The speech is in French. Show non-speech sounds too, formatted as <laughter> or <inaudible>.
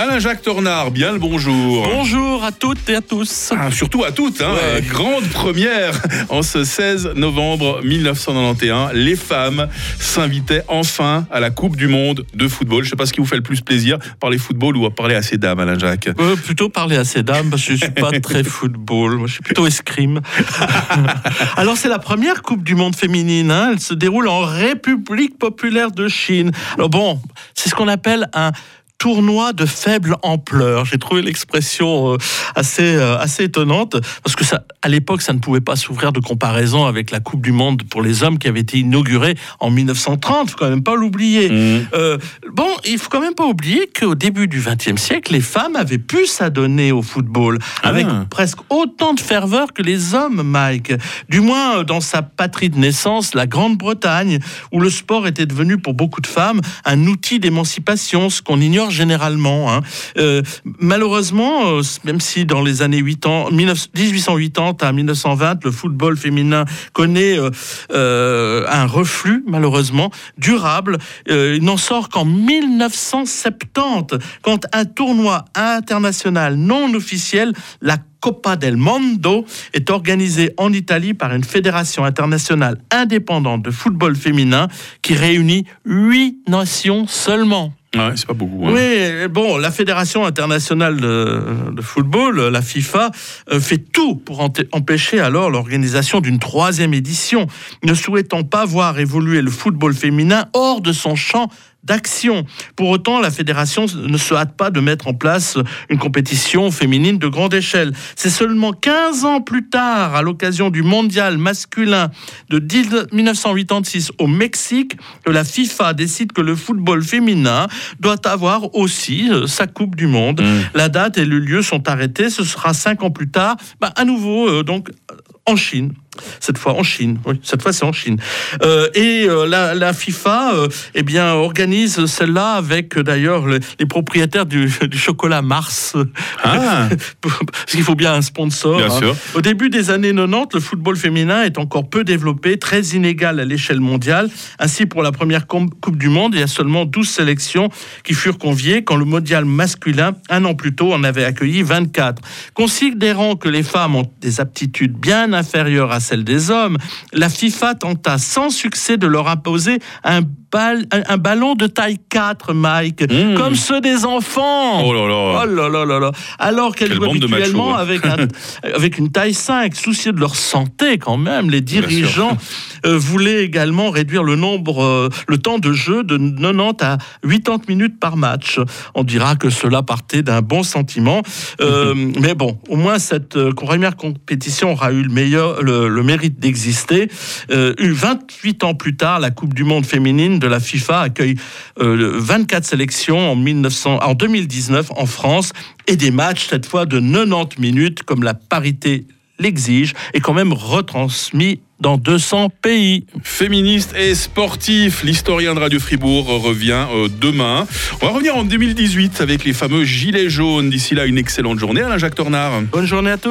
Alain-Jacques Tornard, bien le bonjour. Bonjour à toutes et à tous. Ah, surtout à toutes. Hein. Ouais. Grande première <laughs> en ce 16 novembre 1991. Les femmes s'invitaient enfin à la Coupe du Monde de football. Je ne sais pas ce qui vous fait le plus plaisir, parler football ou parler à ces dames, Alain-Jacques. Euh, plutôt parler à ces dames parce que je suis pas <laughs> très football. Moi, je suis plutôt escrime. <laughs> Alors c'est la première Coupe du Monde féminine. hein. Elle se déroule en République populaire de Chine. Alors bon, c'est ce qu'on appelle un tournoi de faible ampleur. J'ai trouvé l'expression euh, assez euh, assez étonnante parce que ça, à l'époque, ça ne pouvait pas s'ouvrir de comparaison avec la Coupe du Monde pour les hommes qui avait été inaugurée en 1930. Faut quand même pas l'oublier. Mmh. Euh, bon, il faut quand même pas oublier qu'au début du XXe siècle, les femmes avaient pu s'adonner au football avec Ah. presque autant de ferveur que les hommes, Mike. Du moins dans sa patrie de naissance, la Grande-Bretagne, où le sport était devenu pour beaucoup de femmes un outil d'émancipation, ce qu'on ignore généralement. hein. Euh, malheureusement, euh, même si dans les années 8 ans, 19 1880 à 1920, le football féminin connaît euh, un reflux, malheureusement, durable, il n'en sort qu'en 1970, quand un tournoi international non officiel, la Copa del Mondo, est organisé en Italie par une fédération internationale indépendante de football féminin qui réunit huit nations seulement. Ouais, c'est pas beaucoup. hein. Oui, bon, la Fédération internationale de, football, la FIFA, euh, fait tout pour empêcher alors l'organisation d'une troisième édition, ne souhaitant pas voir évoluer le football féminin hors de son champ d'action. Pour autant, la fédération ne se hâte pas de mettre en place une compétition féminine de grande échelle. C'est seulement 15 ans plus tard, à l'occasion du mondial masculin de 10 1986 au Mexique, que la FIFA décide que le football féminin doit avoir aussi euh, sa Coupe du Monde. Mm. La date et le lieu sont arrêtés. Ce sera cinq ans plus tard, bah, à nouveau euh, donc en Chine. Cette fois en Chine, oui, cette fois c'est en Chine. Euh, et euh, la, la FIFA, euh, eh bien, organise celle-là avec euh, d'ailleurs les, les propriétaires du, du chocolat Mars, Ah, <laughs> parce qu'il faut bien un sponsor. bien hein. sûr. Au début des années 90, le football féminin est encore peu développé, très inégal à l'échelle mondiale. Ainsi, pour la première Coupe du Monde, il y a seulement 12 sélections qui furent conviées, quand le mondial masculin, un an plus tôt, en avait accueilli 24. Considérant que les femmes ont des aptitudes bien inférieures à celles des hommes, la FIFA tenta sans succès de leur imposer un, un- un ballon de taille 4, Mike, Mmh. comme ceux des enfants. Oh là là. Oh là là là là. Alors qu'elles Quelle de habituellement hein. avec, un- <laughs> avec une taille 5, soucieux de leur santé quand même, les dirigeants euh, voulaient également réduire le nombre, euh, le temps de jeu de 90 à 80 minutes par match. On dira que cela partait d'un bon sentiment, Euh, <laughs> mais bon, au moins cette première compétition aura eu le meilleur, le, le mérite d'exister. Euh, eu 28 ans plus tard, la Coupe du Monde féminine de la FIFA accueille euh, le 24 sélections en, 1900, en 2019 en France et des matchs cette fois de 90 minutes comme la parité l'exige et quand même retransmis dans 200 pays. Féministe et sportif, l'historien de Radio Fribourg revient euh, demain. On va revenir en 2018 avec les fameux gilets jaunes. D'ici là, une excellente journée, Alain-Jacques Tornard. Bonne journée à tous.